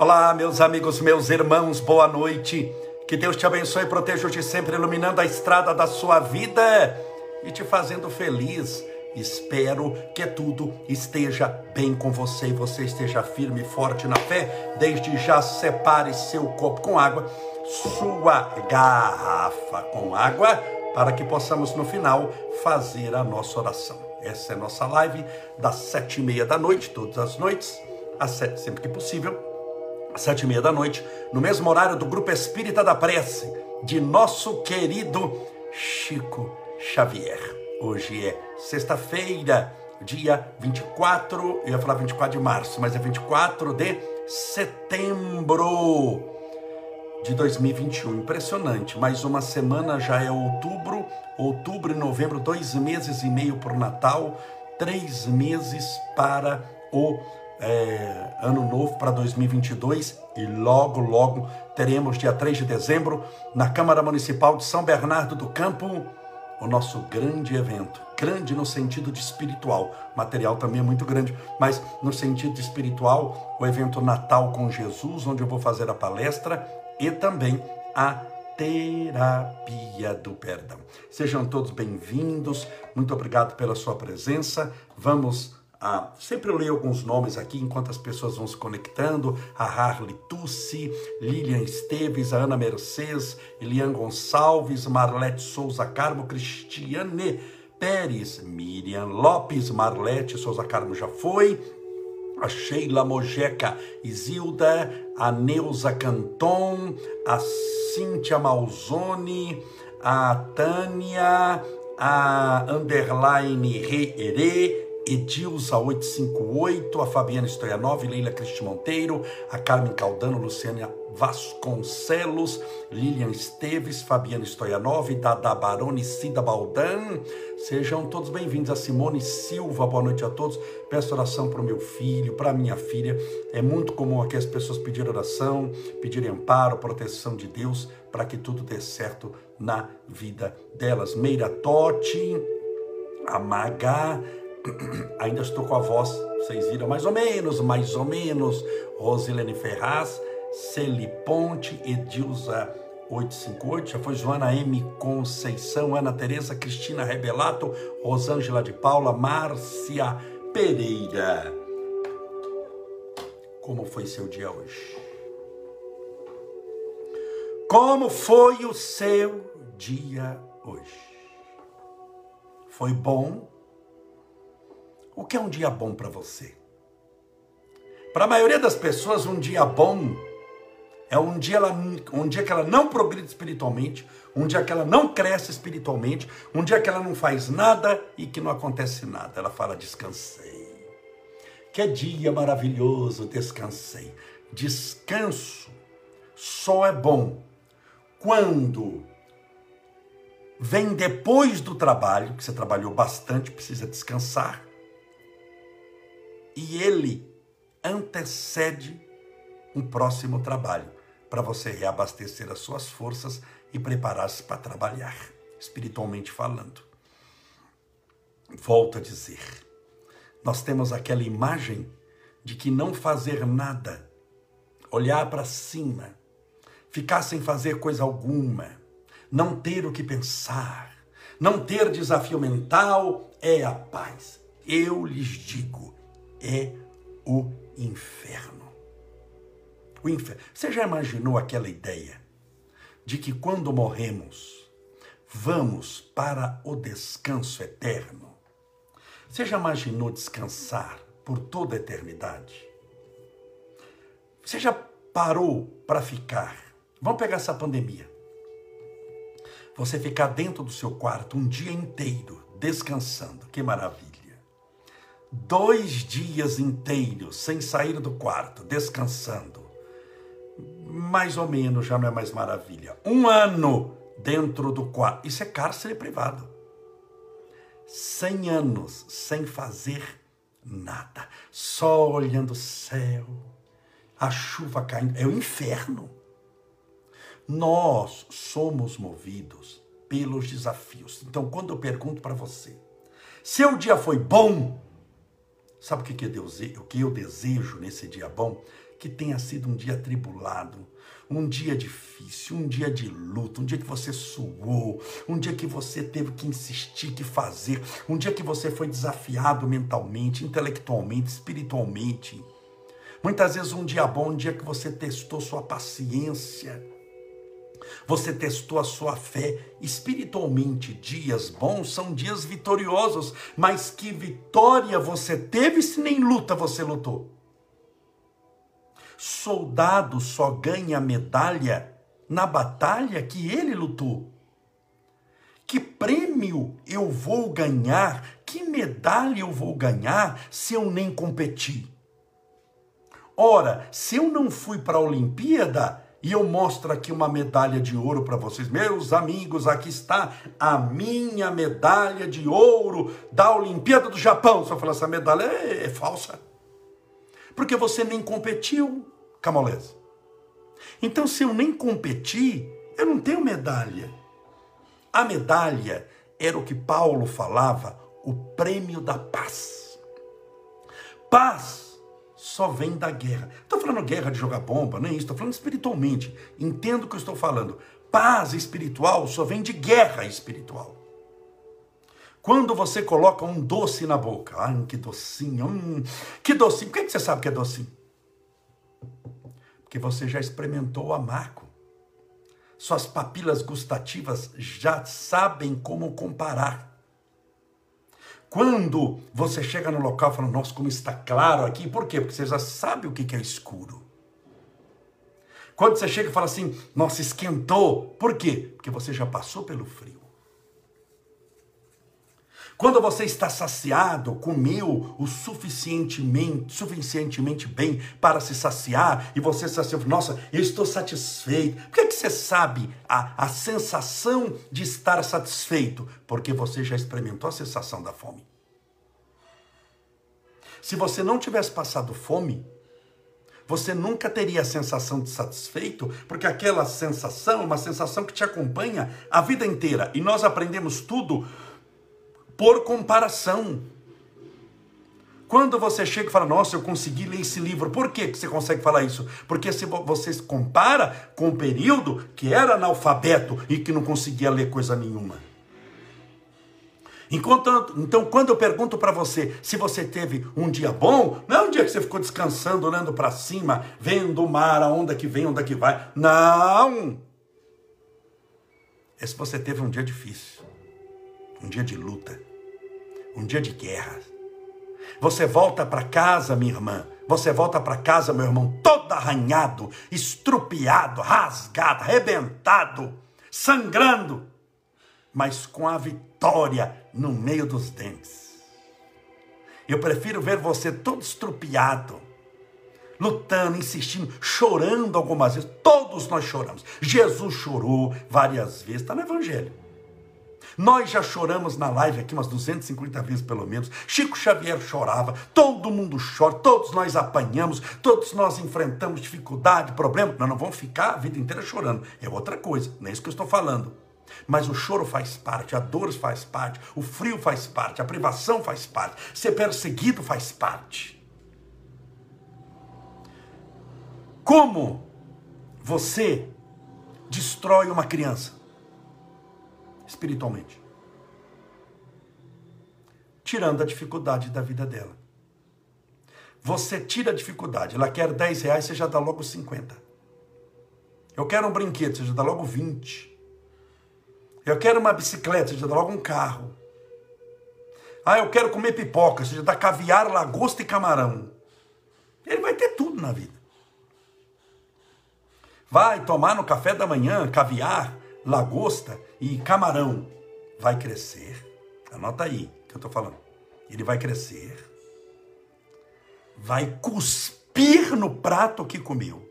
Olá, meus amigos, meus irmãos, boa noite. Que Deus te abençoe e proteja-te sempre, iluminando a estrada da sua vida e te fazendo feliz. Espero que tudo esteja bem com você e você esteja firme e forte na fé. Desde já separe seu copo com água, sua garrafa com água, para que possamos no final fazer a nossa oração. Essa é a nossa live das sete e meia da noite, todas as noites, às sete, sempre que possível sete e meia da noite, no mesmo horário do Grupo Espírita da Prece, de nosso querido Chico Xavier. Hoje é sexta-feira, dia 24, eu ia falar 24 de março, mas é 24 de setembro de 2021. Impressionante, mais uma semana já é outubro, outubro e novembro, dois meses e meio para o Natal, três meses para o é, ano novo para 2022 e logo, logo teremos, dia 3 de dezembro, na Câmara Municipal de São Bernardo do Campo, o nosso grande evento. Grande no sentido de espiritual, material também é muito grande, mas no sentido espiritual, o evento Natal com Jesus, onde eu vou fazer a palestra e também a terapia do perdão. Sejam todos bem-vindos, muito obrigado pela sua presença. Vamos ah, sempre eu leio alguns nomes aqui enquanto as pessoas vão se conectando. A Harley Tussi, Lilian Esteves, a Ana Mercedes, Elian Gonçalves, Marlete Souza Carmo, Cristiane Pérez, Miriam Lopes, Marlete Souza Carmo já foi, a Sheila Mojeca Isilda, a Neuza Canton, a Cíntia Malzone, a Tânia, a Underline Re Edilza 858, a Fabiana Stoianov, Leila Cristi Monteiro, a Carmen Caldano, Luciana Vasconcelos, Lilian Esteves, Fabiana Stoianov, Dada Baroni, Cida Baldan. Sejam todos bem-vindos. A Simone Silva, boa noite a todos. Peço oração para o meu filho, para minha filha. É muito comum aqui as pessoas pedirem oração, pedirem amparo, proteção de Deus, para que tudo dê certo na vida delas. Meira Totti, a Maga, ainda estou com a voz, vocês viram mais ou menos, mais ou menos. Rosilene Ferraz, Celi Ponte, Edilza 858, já foi Joana M. Conceição, Ana Tereza, Cristina Rebelato, Rosângela de Paula, Márcia Pereira. Como foi seu dia hoje? Como foi o seu dia hoje? Foi bom? O que é um dia bom para você? Para a maioria das pessoas, um dia bom é um dia, ela, um dia que ela não progride espiritualmente, um dia que ela não cresce espiritualmente, um dia que ela não faz nada e que não acontece nada. Ela fala: descansei. Que dia maravilhoso, descansei. Descanso só é bom quando vem depois do trabalho, que você trabalhou bastante, precisa descansar, e ele antecede um próximo trabalho para você reabastecer as suas forças e preparar-se para trabalhar, espiritualmente falando. Volto a dizer, nós temos aquela imagem de que não fazer nada, olhar para cima, ficar sem fazer coisa alguma, não ter o que pensar, não ter desafio mental é a paz. Eu lhes digo, é o inferno. O inferno. Você já imaginou aquela ideia de que quando morremos, vamos para o descanso eterno? Você já imaginou descansar por toda a eternidade? Você já parou para ficar? Vamos pegar essa pandemia. Você ficar dentro do seu quarto um dia inteiro descansando. Que maravilha dois dias inteiros sem sair do quarto, descansando, mais ou menos já não é mais maravilha. Um ano dentro do quarto, isso é cárcere privado. Cem anos sem fazer nada, só olhando o céu, a chuva caindo, é o inferno. Nós somos movidos pelos desafios. Então, quando eu pergunto para você, seu dia foi bom, Sabe o que, que, Deus, o que eu desejo nesse dia bom? Que tenha sido um dia tribulado, um dia difícil, um dia de luta, um dia que você suou, um dia que você teve que insistir, que fazer, um dia que você foi desafiado mentalmente, intelectualmente, espiritualmente. Muitas vezes um dia bom, um dia que você testou sua paciência, você testou a sua fé espiritualmente. Dias bons são dias vitoriosos, mas que vitória você teve se nem luta você lutou? Soldado só ganha medalha na batalha que ele lutou. Que prêmio eu vou ganhar? Que medalha eu vou ganhar se eu nem competi? Ora, se eu não fui para a Olimpíada, e eu mostro aqui uma medalha de ouro para vocês, meus amigos. Aqui está a minha medalha de ouro da Olimpíada do Japão. Você fala, essa medalha é, é falsa. Porque você nem competiu, Camolese. Então, se eu nem competi, eu não tenho medalha. A medalha era o que Paulo falava, o prêmio da paz. Paz só vem da guerra. Estou falando guerra de jogar bomba, nem isso, estou falando espiritualmente. Entendo o que eu estou falando. Paz espiritual só vem de guerra espiritual. Quando você coloca um doce na boca, ai, que docinho, hum, que docinho. Por que você sabe que é docinho? Porque você já experimentou o amargo. Suas papilas gustativas já sabem como comparar. Quando você chega no local e fala, nossa, como está claro aqui, por quê? Porque você já sabe o que é escuro. Quando você chega e fala assim, nossa, esquentou, por quê? Porque você já passou pelo frio. Quando você está saciado, comeu o suficientemente, suficientemente bem para se saciar, e você está assim, nossa, eu estou satisfeito. Por que, que você sabe a, a sensação de estar satisfeito? Porque você já experimentou a sensação da fome. Se você não tivesse passado fome, você nunca teria a sensação de satisfeito, porque aquela sensação é uma sensação que te acompanha a vida inteira. E nós aprendemos tudo por comparação. Quando você chega e fala, nossa, eu consegui ler esse livro, por que você consegue falar isso? Porque se você compara com o período que era analfabeto e que não conseguia ler coisa nenhuma. Enquanto, então, quando eu pergunto para você se você teve um dia bom, não é um dia que você ficou descansando, olhando para cima, vendo o mar, a onda que vem, a onda que vai. Não! É se você teve um dia difícil, um dia de luta um dia de guerra. Você volta para casa, minha irmã. Você volta para casa, meu irmão, todo arranhado, estrupiado, rasgado, arrebentado, sangrando, mas com a vitória no meio dos dentes. Eu prefiro ver você todo estrupiado, lutando, insistindo, chorando algumas vezes. Todos nós choramos. Jesus chorou várias vezes, está no Evangelho. Nós já choramos na live aqui umas 250 vezes pelo menos. Chico Xavier chorava, todo mundo chora, todos nós apanhamos, todos nós enfrentamos dificuldade, problema. Nós não vamos ficar a vida inteira chorando. É outra coisa, não é isso que eu estou falando. Mas o choro faz parte, a dor faz parte, o frio faz parte, a privação faz parte, ser perseguido faz parte. Como você destrói uma criança? Espiritualmente. Tirando a dificuldade da vida dela. Você tira a dificuldade. Ela quer 10 reais, você já dá logo 50. Eu quero um brinquedo, você já dá logo 20. Eu quero uma bicicleta, você já dá logo um carro. Ah, eu quero comer pipoca, você já dá caviar, lagosta e camarão. Ele vai ter tudo na vida. Vai tomar no café da manhã caviar, lagosta e camarão vai crescer. Anota aí que eu estou falando. Ele vai crescer, vai cuspir no prato que comeu.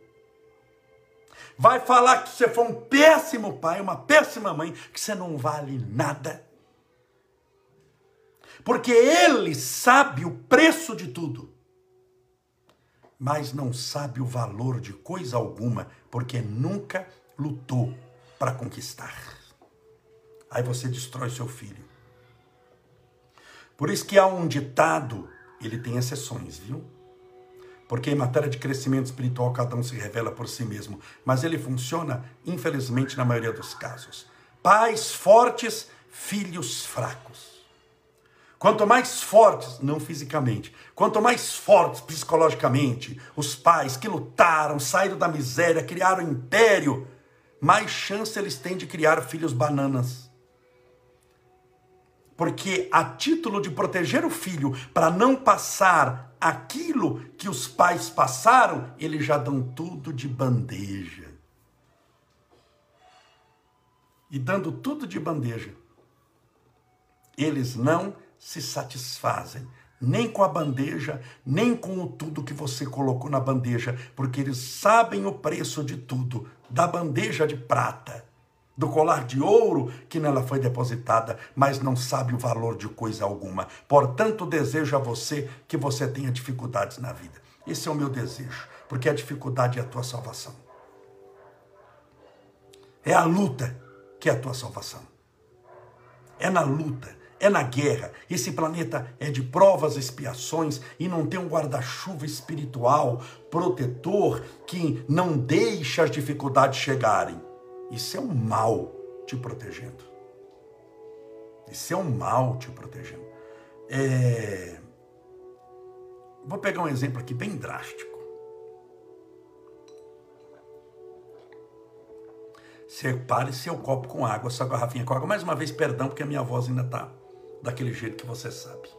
Vai falar que você foi um péssimo pai, uma péssima mãe, que você não vale nada. Porque ele sabe o preço de tudo, mas não sabe o valor de coisa alguma, porque nunca lutou para conquistar. Aí você destrói seu filho. Por isso que há um ditado ele tem exceções, viu? Porque em matéria de crescimento espiritual cada um se revela por si mesmo, mas ele funciona, infelizmente, na maioria dos casos. Pais fortes, filhos fracos. Quanto mais fortes, não fisicamente, quanto mais fortes psicologicamente, os pais que lutaram, saíram da miséria, criaram império, mais chance eles têm de criar filhos bananas. Porque a título de proteger o filho para não passar aquilo que os pais passaram, eles já dão tudo de bandeja. E dando tudo de bandeja, eles não se satisfazem nem com a bandeja, nem com o tudo que você colocou na bandeja, porque eles sabem o preço de tudo, da bandeja de prata, do colar de ouro que nela foi depositada, mas não sabe o valor de coisa alguma. Portanto, desejo a você que você tenha dificuldades na vida. Esse é o meu desejo, porque a dificuldade é a tua salvação. É a luta que é a tua salvação. É na luta é na guerra. Esse planeta é de provas expiações e não tem um guarda-chuva espiritual protetor que não deixa as dificuldades chegarem. Isso é um mal te protegendo. Isso é um mal te protegendo. É... Vou pegar um exemplo aqui bem drástico. Separe seu copo com água, sua garrafinha com água. Mais uma vez, perdão, porque a minha voz ainda está daquele jeito que você sabe.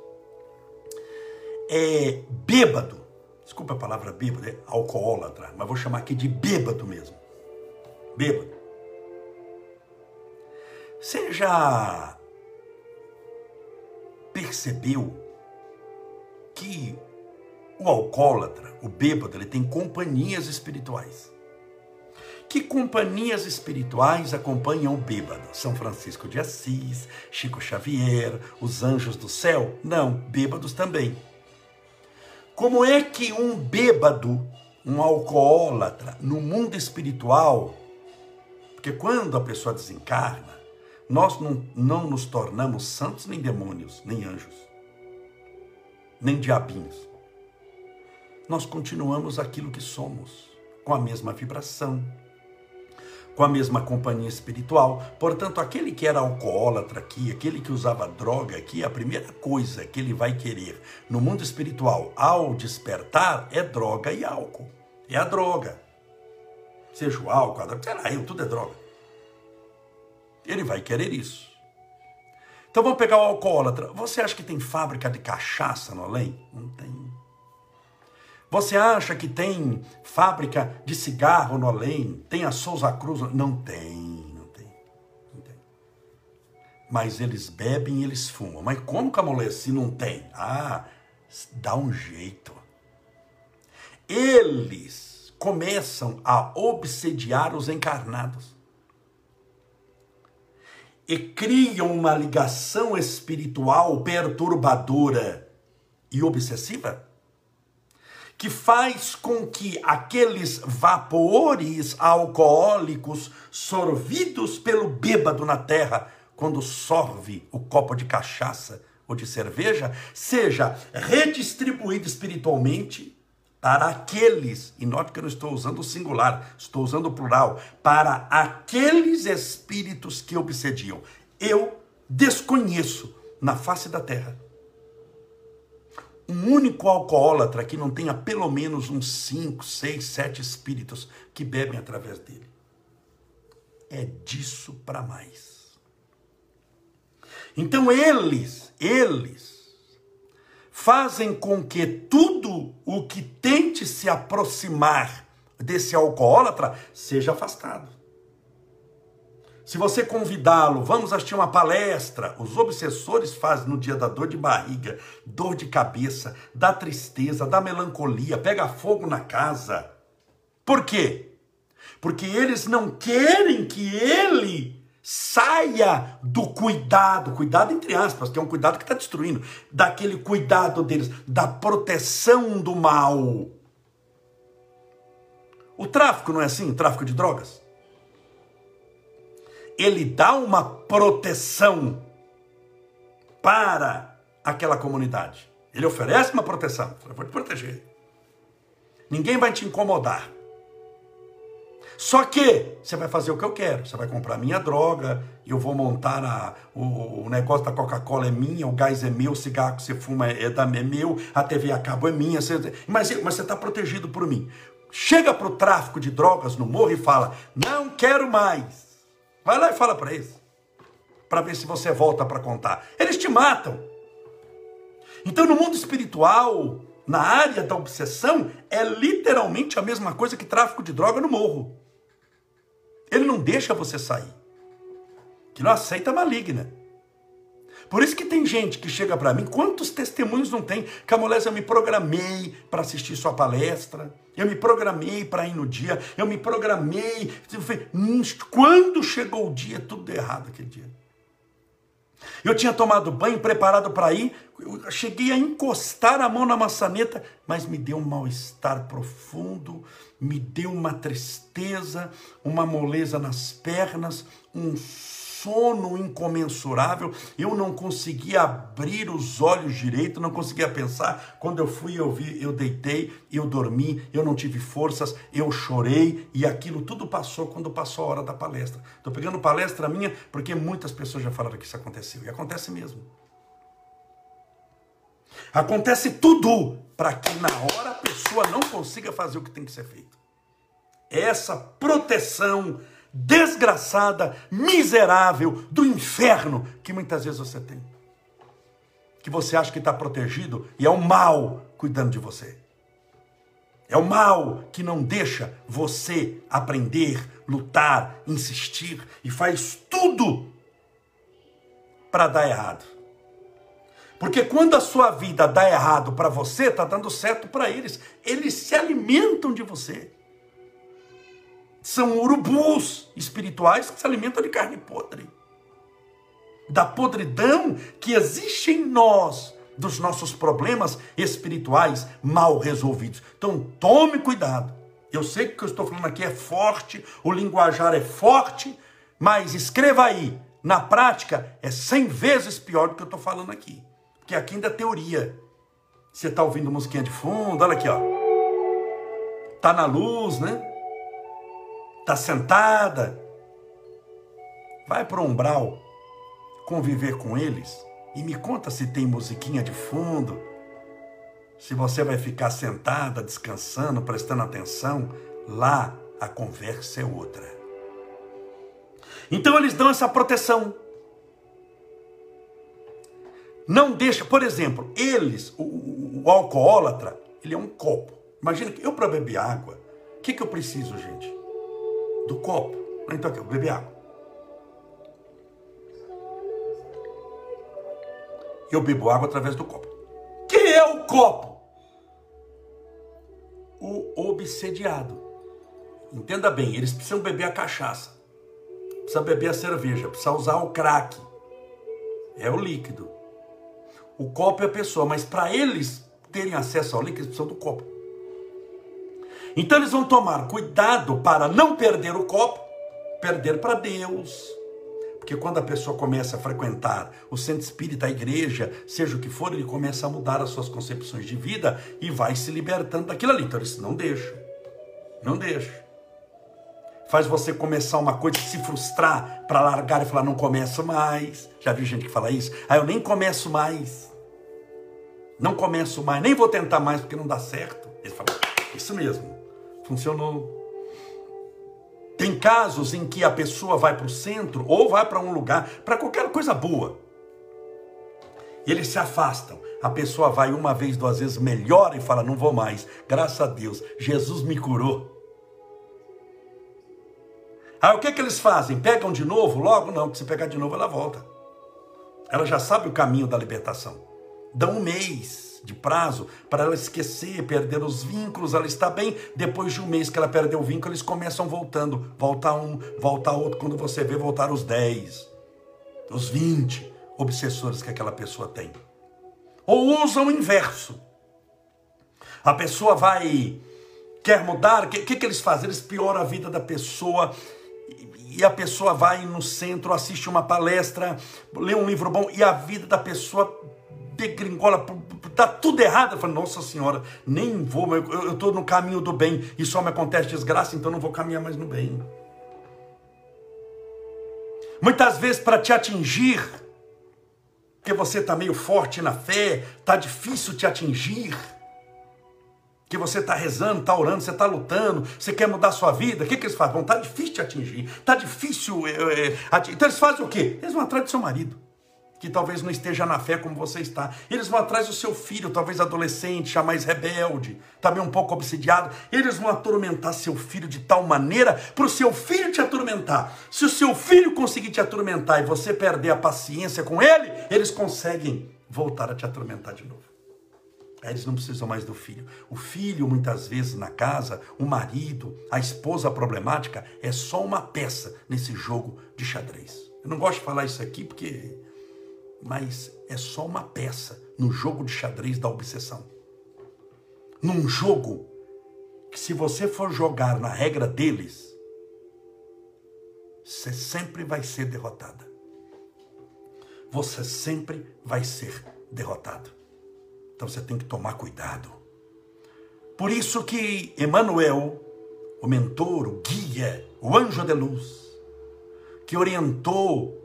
É bêbado, desculpa a palavra bêbado, é alcoólatra, mas vou chamar aqui de bêbado mesmo. Bêbado. Você já percebeu que o alcoólatra, o bêbado, ele tem companhias espirituais? Que companhias espirituais acompanham o bêbado? São Francisco de Assis, Chico Xavier, os anjos do céu? Não, bêbados também. Como é que um bêbado, um alcoólatra, no mundo espiritual, porque quando a pessoa desencarna, nós não, não nos tornamos santos nem demônios, nem anjos, nem diabinhos. Nós continuamos aquilo que somos, com a mesma vibração, com a mesma companhia espiritual. Portanto, aquele que era alcoólatra aqui, aquele que usava droga aqui, a primeira coisa que ele vai querer no mundo espiritual ao despertar é droga e álcool. É a droga. Seja o álcool, a droga, sei lá, eu, tudo é droga. Ele vai querer isso. Então vamos pegar o alcoólatra. Você acha que tem fábrica de cachaça no além? Não tem. Você acha que tem fábrica de cigarro no além? Tem a Souza Cruz? Não tem, não tem, não tem. Mas eles bebem e eles fumam. Mas como que amolece não tem? Ah, dá um jeito. Eles começam a obsediar os encarnados. E criam uma ligação espiritual perturbadora e obsessiva que faz com que aqueles vapores alcoólicos sorvidos pelo bêbado na terra, quando sorve o copo de cachaça ou de cerveja, seja redistribuído espiritualmente para aqueles, e note que eu não estou usando o singular, estou usando o plural, para aqueles espíritos que obsediam. Eu desconheço na face da terra um único alcoólatra que não tenha pelo menos uns 5, 6, 7 espíritos que bebem através dele. É disso para mais. Então eles, eles fazem com que tudo o que tente se aproximar desse alcoólatra seja afastado. Se você convidá-lo, vamos assistir uma palestra. Os obsessores fazem no dia da dor de barriga, dor de cabeça, da tristeza, da melancolia, pega fogo na casa. Por quê? Porque eles não querem que ele saia do cuidado, cuidado entre aspas, que é um cuidado que está destruindo, daquele cuidado deles, da proteção do mal. O tráfico não é assim? O tráfico de drogas? ele dá uma proteção para aquela comunidade. Ele oferece uma proteção. Eu vou te proteger. Ninguém vai te incomodar. Só que você vai fazer o que eu quero. Você vai comprar minha droga, eu vou montar a, o, o, negócio da Coca-Cola é minha, o gás é meu, o cigarro que você fuma é, da, é meu, a TV a cabo é minha. Você, mas, mas você está protegido por mim. Chega para o tráfico de drogas no morro e fala: Não quero mais. Vai lá e fala para eles. Para ver se você volta para contar. Eles te matam. Então, no mundo espiritual, na área da obsessão, é literalmente a mesma coisa que tráfico de droga no morro. Ele não deixa você sair. Que não aceita maligna. Por isso que tem gente que chega para mim, quantos testemunhos não tem? Camolés, eu me programei para assistir sua palestra, eu me programei para ir no dia, eu me programei. Hum, quando chegou o dia, tudo deu errado aquele dia. Eu tinha tomado banho, preparado para ir, eu cheguei a encostar a mão na maçaneta, mas me deu um mal-estar profundo, me deu uma tristeza, uma moleza nas pernas, um sono incomensurável, eu não conseguia abrir os olhos direito, não conseguia pensar. Quando eu fui, eu vi, eu deitei, eu dormi, eu não tive forças, eu chorei e aquilo tudo passou quando passou a hora da palestra. Estou pegando palestra minha porque muitas pessoas já falaram que isso aconteceu e acontece mesmo. Acontece tudo para que na hora a pessoa não consiga fazer o que tem que ser feito. Essa proteção desgraçada, miserável do inferno que muitas vezes você tem. Que você acha que está protegido e é o mal cuidando de você. É o mal que não deixa você aprender, lutar, insistir e faz tudo para dar errado. Porque quando a sua vida dá errado para você, está dando certo para eles. Eles se alimentam de você são urubus espirituais que se alimentam de carne podre. Da podridão que existe em nós, dos nossos problemas espirituais mal resolvidos. Então tome cuidado. Eu sei que o que eu estou falando aqui é forte, o linguajar é forte, mas escreva aí, na prática é cem vezes pior do que eu estou falando aqui. Porque aqui ainda é teoria. Você está ouvindo musiquinha de fundo, olha aqui, ó. Tá na luz, né? Está sentada. Vai para o umbral conviver com eles e me conta se tem musiquinha de fundo, se você vai ficar sentada, descansando, prestando atenção. Lá a conversa é outra. Então eles dão essa proteção. Não deixa, por exemplo, eles, o, o, o alcoólatra, ele é um copo. Imagina que eu para beber água, o que, que eu preciso, gente? Do copo. Então aqui, eu beber água. Eu bebo água através do copo. Quem é o copo? O obsediado. Entenda bem, eles precisam beber a cachaça. Precisa beber a cerveja, precisa usar o crack. É o líquido. O copo é a pessoa, mas para eles terem acesso ao líquido, eles precisam do copo. Então eles vão tomar cuidado para não perder o copo, perder para Deus. Porque quando a pessoa começa a frequentar o centro espírita, a igreja, seja o que for, ele começa a mudar as suas concepções de vida e vai se libertando daquilo ali. Então eles não deixam. Não deixam. Faz você começar uma coisa se frustrar para largar e falar, não começo mais. Já vi gente que fala isso? Ah, eu nem começo mais. Não começo mais, nem vou tentar mais porque não dá certo. Eles falam, isso mesmo. Funcionou. Tem casos em que a pessoa vai para o centro ou vai para um lugar, para qualquer coisa boa. Eles se afastam. A pessoa vai uma vez, duas vezes, melhora e fala: Não vou mais. Graças a Deus, Jesus me curou. Aí o que, que eles fazem? Pegam de novo? Logo não, porque se pegar de novo ela volta. Ela já sabe o caminho da libertação. Dá um mês de prazo para ela esquecer, perder os vínculos, ela está bem. Depois de um mês que ela perdeu o vínculo, eles começam voltando. Volta um, volta outro. Quando você vê, voltar os 10, os 20 obsessores que aquela pessoa tem. Ou usam o inverso. A pessoa vai, quer mudar, o que, que, que eles fazem? Eles pioram a vida da pessoa e a pessoa vai no centro, assiste uma palestra, lê um livro bom e a vida da pessoa degringola, tá tudo errado. Eu falo, nossa senhora, nem vou, eu estou no caminho do bem e só me acontece desgraça, então não vou caminhar mais no bem. Muitas vezes para te atingir, porque você está meio forte na fé, está difícil te atingir, que você está rezando, está orando, você está lutando, você quer mudar a sua vida, o que, que eles fazem? Está difícil te atingir, está difícil. É, é, então eles fazem o quê? Eles vão atrás do seu marido que talvez não esteja na fé como você está. Eles vão atrás do seu filho, talvez adolescente, já mais rebelde, também um pouco obsidiado. Eles vão atormentar seu filho de tal maneira para o seu filho te atormentar. Se o seu filho conseguir te atormentar e você perder a paciência com ele, eles conseguem voltar a te atormentar de novo. Aí eles não precisam mais do filho. O filho, muitas vezes na casa, o marido, a esposa problemática, é só uma peça nesse jogo de xadrez. Eu não gosto de falar isso aqui porque mas é só uma peça no jogo de xadrez da obsessão. Num jogo que, se você for jogar na regra deles, você sempre vai ser derrotada. Você sempre vai ser derrotado. Então você tem que tomar cuidado. Por isso que Emmanuel, o mentor, o guia, o anjo de luz, que orientou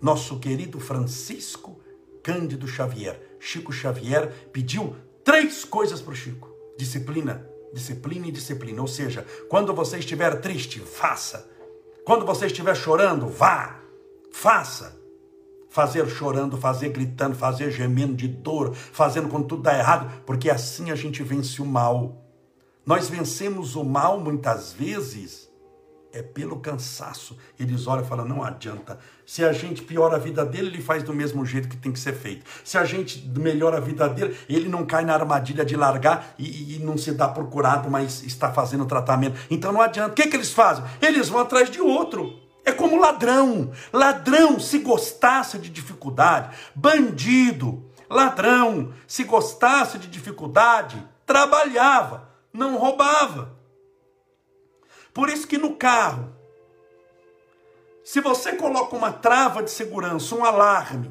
nosso querido Francisco Cândido Xavier. Chico Xavier pediu três coisas para o Chico: disciplina, disciplina e disciplina. Ou seja, quando você estiver triste, faça. Quando você estiver chorando, vá, faça. Fazer chorando, fazer gritando, fazer gemendo de dor, fazendo quando tudo dá errado, porque assim a gente vence o mal. Nós vencemos o mal muitas vezes é pelo cansaço. Eles olham e falam: não adianta. Se a gente piora a vida dele, ele faz do mesmo jeito que tem que ser feito. Se a gente melhora a vida dele, ele não cai na armadilha de largar e, e não se dá procurado, mas está fazendo tratamento. Então não adianta. O que, que eles fazem? Eles vão atrás de outro. É como ladrão. Ladrão, se gostasse de dificuldade, bandido, ladrão, se gostasse de dificuldade, trabalhava, não roubava. Por isso que no carro, se você coloca uma trava de segurança, um alarme,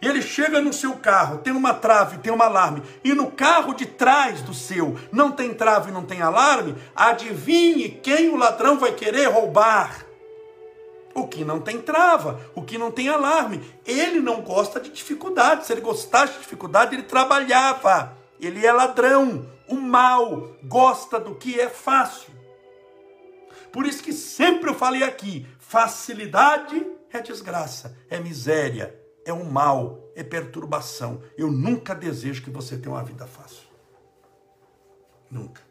ele chega no seu carro, tem uma trave, tem um alarme, e no carro de trás do seu não tem trave, não tem alarme, adivinhe quem o ladrão vai querer roubar. O que não tem trava, o que não tem alarme. Ele não gosta de dificuldade. Se ele gostasse de dificuldade, ele trabalhava. Ele é ladrão. O mal gosta do que é fácil. Por isso que sempre eu falei aqui: facilidade é desgraça, é miséria, é um mal, é perturbação. Eu nunca desejo que você tenha uma vida fácil. Nunca.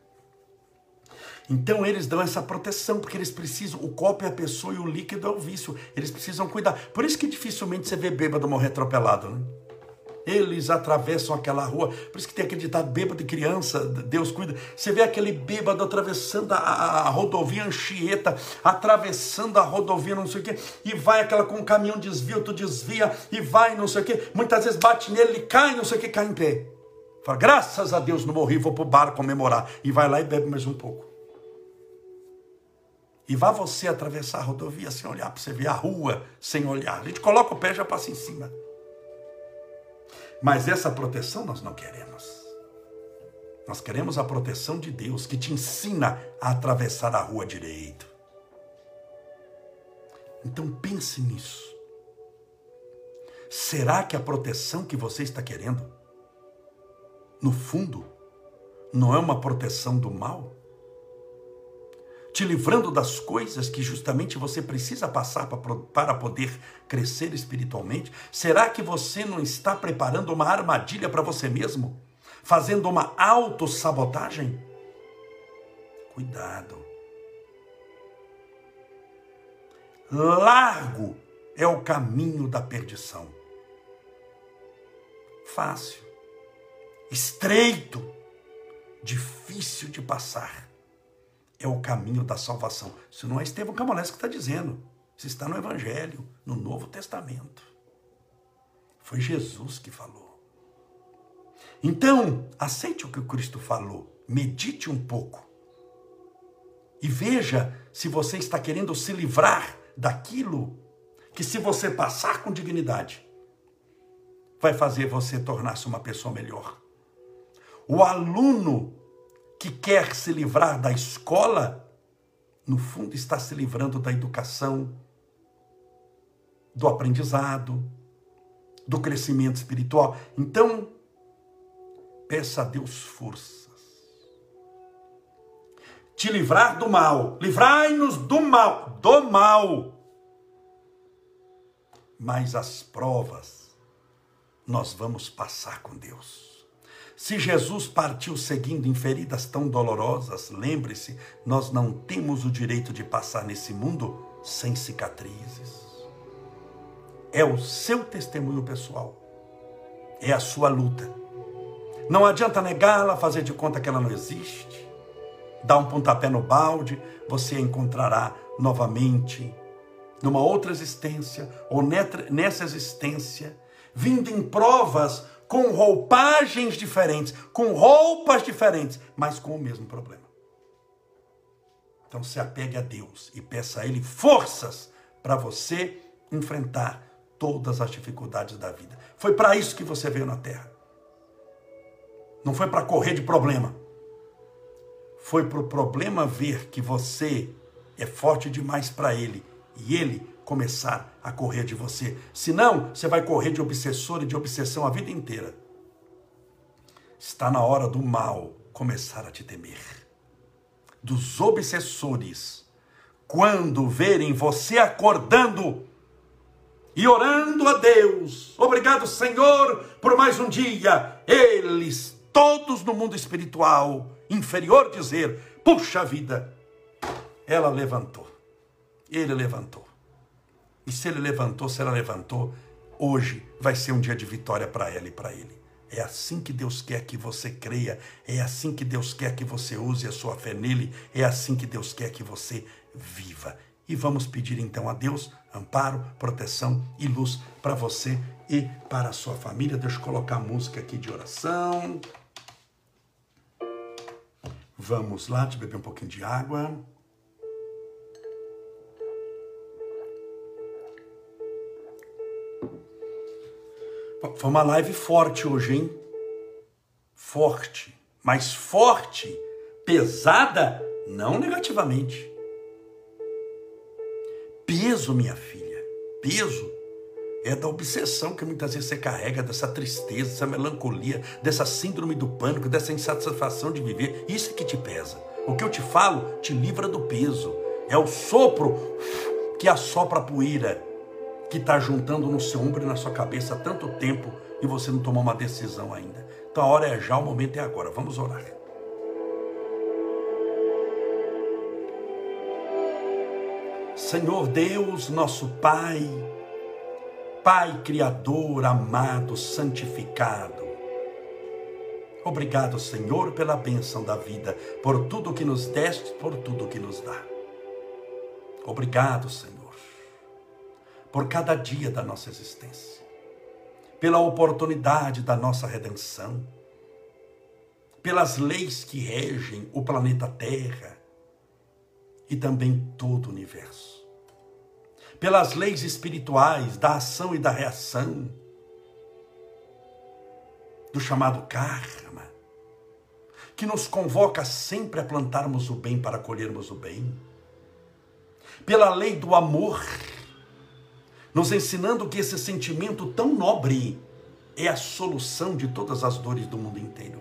Então eles dão essa proteção, porque eles precisam, o copo é a pessoa e o líquido é o vício. Eles precisam cuidar. Por isso que dificilmente você vê bêbado morrer atropelado, né? Eles atravessam aquela rua. Por isso que tem aquele ditado, bêbado de criança, Deus cuida. Você vê aquele bêbado atravessando a, a, a rodovia Anchieta, atravessando a rodovia não sei o quê, e vai aquela com o caminhão desvia, tu desvia, e vai não sei o quê. Muitas vezes bate nele, ele cai, não sei o quê, cai em pé. Fala, graças a Deus não morri, vou pro bar comemorar. E vai lá e bebe mais um pouco. E vá você atravessar a rodovia sem olhar, para você ver a rua sem olhar. A gente coloca o pé já passa em cima. Mas essa proteção nós não queremos. Nós queremos a proteção de Deus que te ensina a atravessar a rua direito. Então pense nisso. Será que a proteção que você está querendo, no fundo, não é uma proteção do mal? Te livrando das coisas que justamente você precisa passar para poder crescer espiritualmente? Será que você não está preparando uma armadilha para você mesmo? Fazendo uma autossabotagem? Cuidado. Largo é o caminho da perdição. Fácil, estreito, difícil de passar é o caminho da salvação. Isso não é Estevão Camolés que está dizendo. Isso está no Evangelho, no Novo Testamento. Foi Jesus que falou. Então, aceite o que o Cristo falou. Medite um pouco. E veja se você está querendo se livrar daquilo que, se você passar com dignidade, vai fazer você tornar-se uma pessoa melhor. O aluno que quer se livrar da escola, no fundo está se livrando da educação, do aprendizado, do crescimento espiritual. Então, peça a Deus forças. Te livrar do mal. Livrai-nos do mal, do mal. Mas as provas nós vamos passar com Deus. Se Jesus partiu seguindo em feridas tão dolorosas, lembre-se, nós não temos o direito de passar nesse mundo sem cicatrizes. É o seu testemunho pessoal, é a sua luta. Não adianta negá-la, fazer de conta que ela não existe, dar um pontapé no balde, você a encontrará novamente numa outra existência ou nessa existência, vindo em provas com roupagens diferentes, com roupas diferentes, mas com o mesmo problema. Então se apegue a Deus e peça a Ele forças para você enfrentar todas as dificuldades da vida. Foi para isso que você veio na terra. Não foi para correr de problema. Foi para o problema ver que você é forte demais para ele e ele começar a correr de você. Senão, você vai correr de obsessor e de obsessão a vida inteira. Está na hora do mal começar a te temer. Dos obsessores, quando verem você acordando, e orando a Deus. Obrigado, Senhor, por mais um dia. Eles, todos no mundo espiritual, inferior, dizer: puxa vida, ela levantou. Ele levantou. E se ele levantou, se ela levantou, hoje vai ser um dia de vitória para ela e para ele. É assim que Deus quer que você creia, é assim que Deus quer que você use a sua fé nele, é assim que Deus quer que você viva. E vamos pedir então a Deus amparo, proteção e luz para você e para a sua família. Deixa eu colocar a música aqui de oração. Vamos lá, te beber um pouquinho de água. Foi uma live forte hoje, hein? Forte. Mas forte, pesada, não negativamente peso, minha filha, peso é da obsessão que muitas vezes você carrega, dessa tristeza, dessa melancolia, dessa síndrome do pânico, dessa insatisfação de viver. Isso é que te pesa. O que eu te falo te livra do peso. É o sopro que assopra a poeira que está juntando no seu ombro e na sua cabeça há tanto tempo e você não tomou uma decisão ainda. Então a hora é já, o momento é agora. Vamos orar. Senhor Deus, nosso Pai, Pai Criador, amado, santificado. Obrigado, Senhor, pela bênção da vida, por tudo que nos deste, por tudo que nos dá. Obrigado, Senhor, por cada dia da nossa existência, pela oportunidade da nossa redenção, pelas leis que regem o planeta Terra e também todo o universo pelas leis espirituais da ação e da reação, do chamado karma, que nos convoca sempre a plantarmos o bem para colhermos o bem, pela lei do amor, nos ensinando que esse sentimento tão nobre é a solução de todas as dores do mundo inteiro.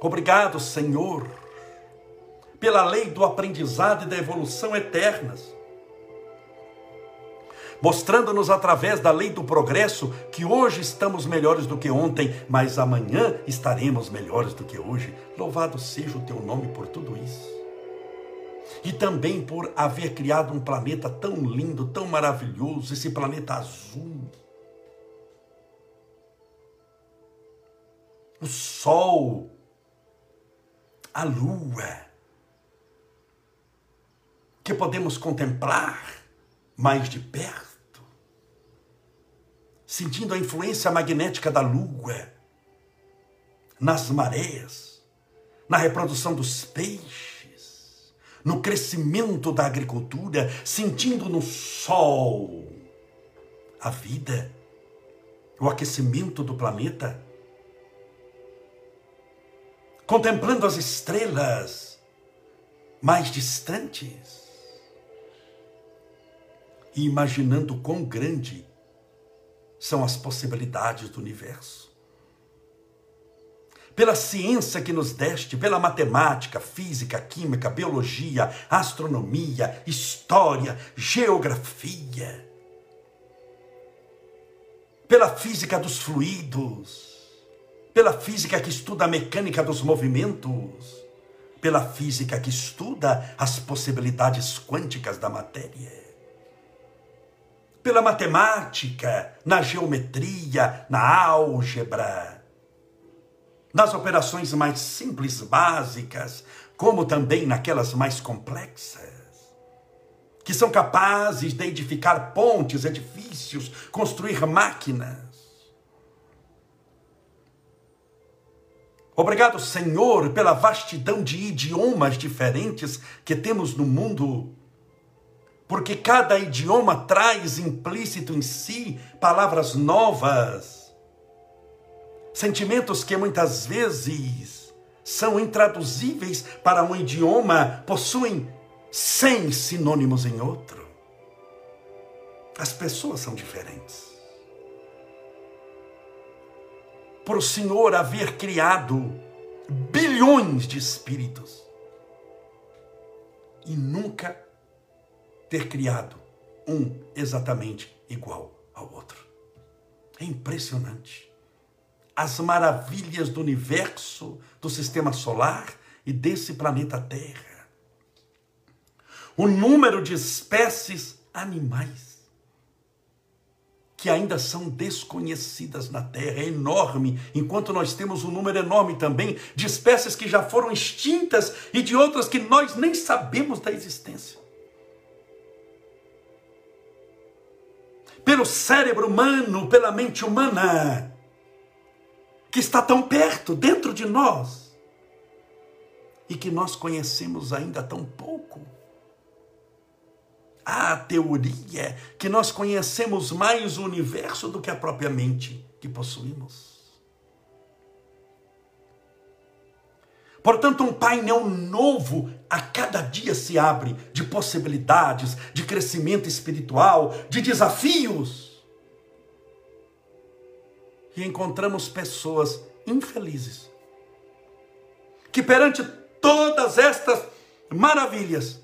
Obrigado, Senhor, pela lei do aprendizado e da evolução eternas mostrando-nos através da lei do progresso que hoje estamos melhores do que ontem, mas amanhã estaremos melhores do que hoje. Louvado seja o teu nome por tudo isso. E também por haver criado um planeta tão lindo, tão maravilhoso, esse planeta azul. O sol, a lua, que podemos contemplar mais de perto, sentindo a influência magnética da lua. Nas marés, na reprodução dos peixes, no crescimento da agricultura, sentindo no sol a vida. o aquecimento do planeta, contemplando as estrelas mais distantes e imaginando quão grande são as possibilidades do universo. Pela ciência que nos deste, pela matemática, física, química, biologia, astronomia, história, geografia, pela física dos fluidos, pela física que estuda a mecânica dos movimentos, pela física que estuda as possibilidades quânticas da matéria. Pela matemática, na geometria, na álgebra, nas operações mais simples, básicas, como também naquelas mais complexas, que são capazes de edificar pontes, edifícios, construir máquinas. Obrigado, Senhor, pela vastidão de idiomas diferentes que temos no mundo porque cada idioma traz implícito em si palavras novas, sentimentos que muitas vezes são intraduzíveis para um idioma, possuem cem sinônimos em outro. As pessoas são diferentes. Por o Senhor haver criado bilhões de espíritos e nunca ter criado um exatamente igual ao outro. É impressionante. As maravilhas do universo, do sistema solar e desse planeta Terra. O número de espécies animais que ainda são desconhecidas na Terra é enorme, enquanto nós temos um número enorme também de espécies que já foram extintas e de outras que nós nem sabemos da existência. pelo cérebro humano, pela mente humana, que está tão perto, dentro de nós, e que nós conhecemos ainda tão pouco. Há a teoria que nós conhecemos mais o universo do que a própria mente que possuímos. Portanto, um painel novo a cada dia se abre de possibilidades, de crescimento espiritual, de desafios. E encontramos pessoas infelizes que, perante todas estas maravilhas,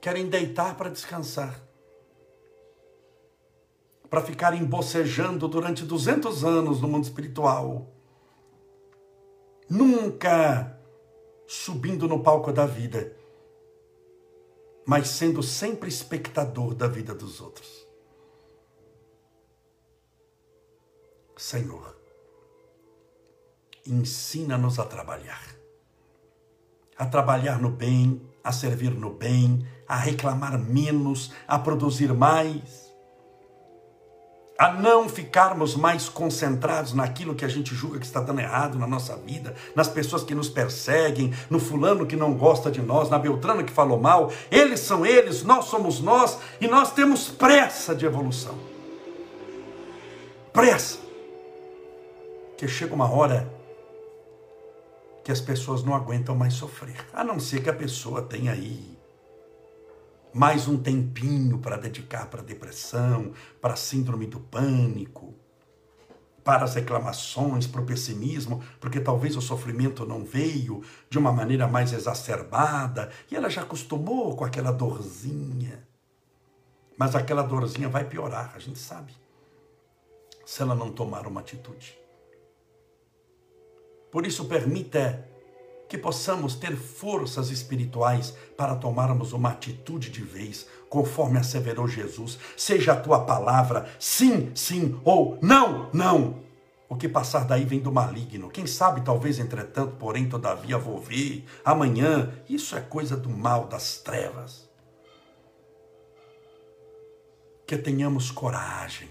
querem deitar para descansar, para ficarem bocejando durante 200 anos no mundo espiritual. Nunca subindo no palco da vida, mas sendo sempre espectador da vida dos outros. Senhor, ensina-nos a trabalhar. A trabalhar no bem, a servir no bem, a reclamar menos, a produzir mais a não ficarmos mais concentrados naquilo que a gente julga que está dando errado na nossa vida, nas pessoas que nos perseguem, no fulano que não gosta de nós, na Beltrana que falou mal. Eles são eles, nós somos nós e nós temos pressa de evolução. Pressa. Que chega uma hora que as pessoas não aguentam mais sofrer, a não ser que a pessoa tenha aí mais um tempinho para dedicar para depressão, para síndrome do pânico, para as reclamações, para o pessimismo, porque talvez o sofrimento não veio de uma maneira mais exacerbada e ela já acostumou com aquela dorzinha. Mas aquela dorzinha vai piorar, a gente sabe, se ela não tomar uma atitude. Por isso, permita que possamos ter forças espirituais para tomarmos uma atitude de vez, conforme asseverou Jesus. Seja a tua palavra sim, sim ou não, não. O que passar daí vem do maligno. Quem sabe, talvez, entretanto, porém, todavia, vou ver amanhã. Isso é coisa do mal, das trevas. Que tenhamos coragem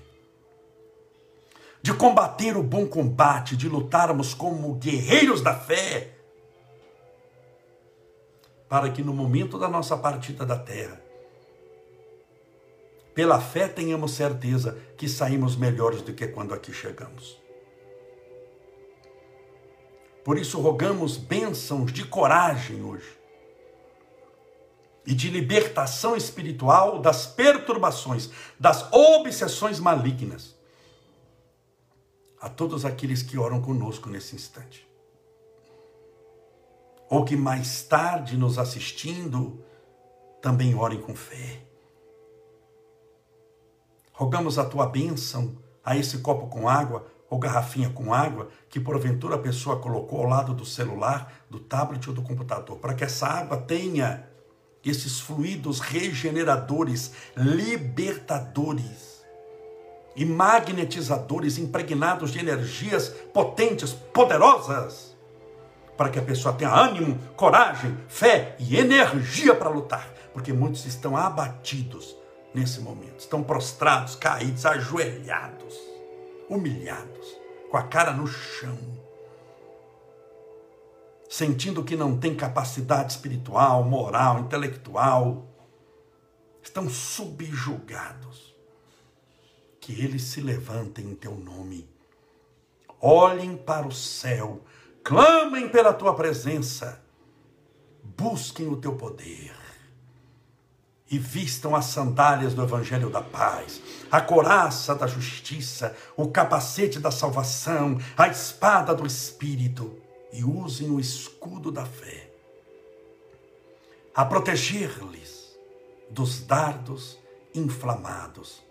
de combater o bom combate, de lutarmos como guerreiros da fé para que no momento da nossa partida da terra Pela fé, tenhamos certeza que saímos melhores do que quando aqui chegamos. Por isso, rogamos bênçãos de coragem hoje e de libertação espiritual das perturbações, das obsessões malignas. A todos aqueles que oram conosco nesse instante, ou que mais tarde nos assistindo, também orem com fé. Rogamos a tua bênção a esse copo com água ou garrafinha com água que porventura a pessoa colocou ao lado do celular, do tablet ou do computador, para que essa água tenha esses fluidos regeneradores, libertadores e magnetizadores impregnados de energias potentes, poderosas, para que a pessoa tenha ânimo, coragem, fé e energia para lutar, porque muitos estão abatidos nesse momento, estão prostrados, caídos, ajoelhados, humilhados, com a cara no chão sentindo que não tem capacidade espiritual, moral, intelectual, estão subjugados. Que eles se levantem em teu nome, olhem para o céu, clamem pela tua presença, busquem o teu poder e vistam as sandálias do Evangelho da Paz, a coraça da justiça, o capacete da salvação, a espada do Espírito e usem o escudo da fé a proteger-lhes dos dardos inflamados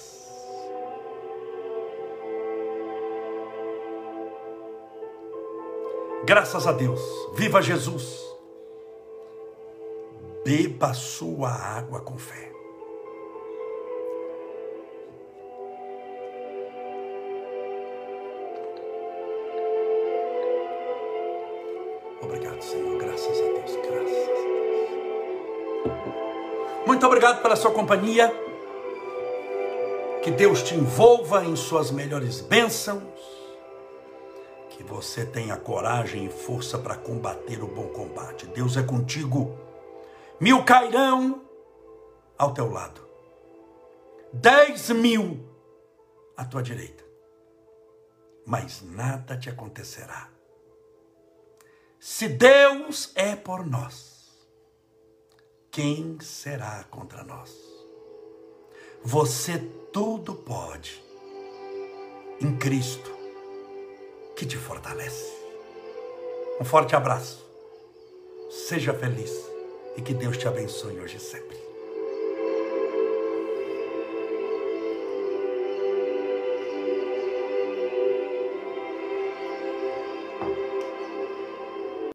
Graças a Deus. Viva Jesus. Beba sua água com fé. Obrigado, Senhor. Graças a Deus. Graças. Muito obrigado pela sua companhia. Que Deus te envolva em suas melhores bênçãos. Você tenha coragem e força para combater o bom combate. Deus é contigo. Mil cairão ao teu lado, dez mil à tua direita, mas nada te acontecerá. Se Deus é por nós, quem será contra nós? Você tudo pode em Cristo que te fortalece. Um forte abraço. Seja feliz e que Deus te abençoe hoje e sempre.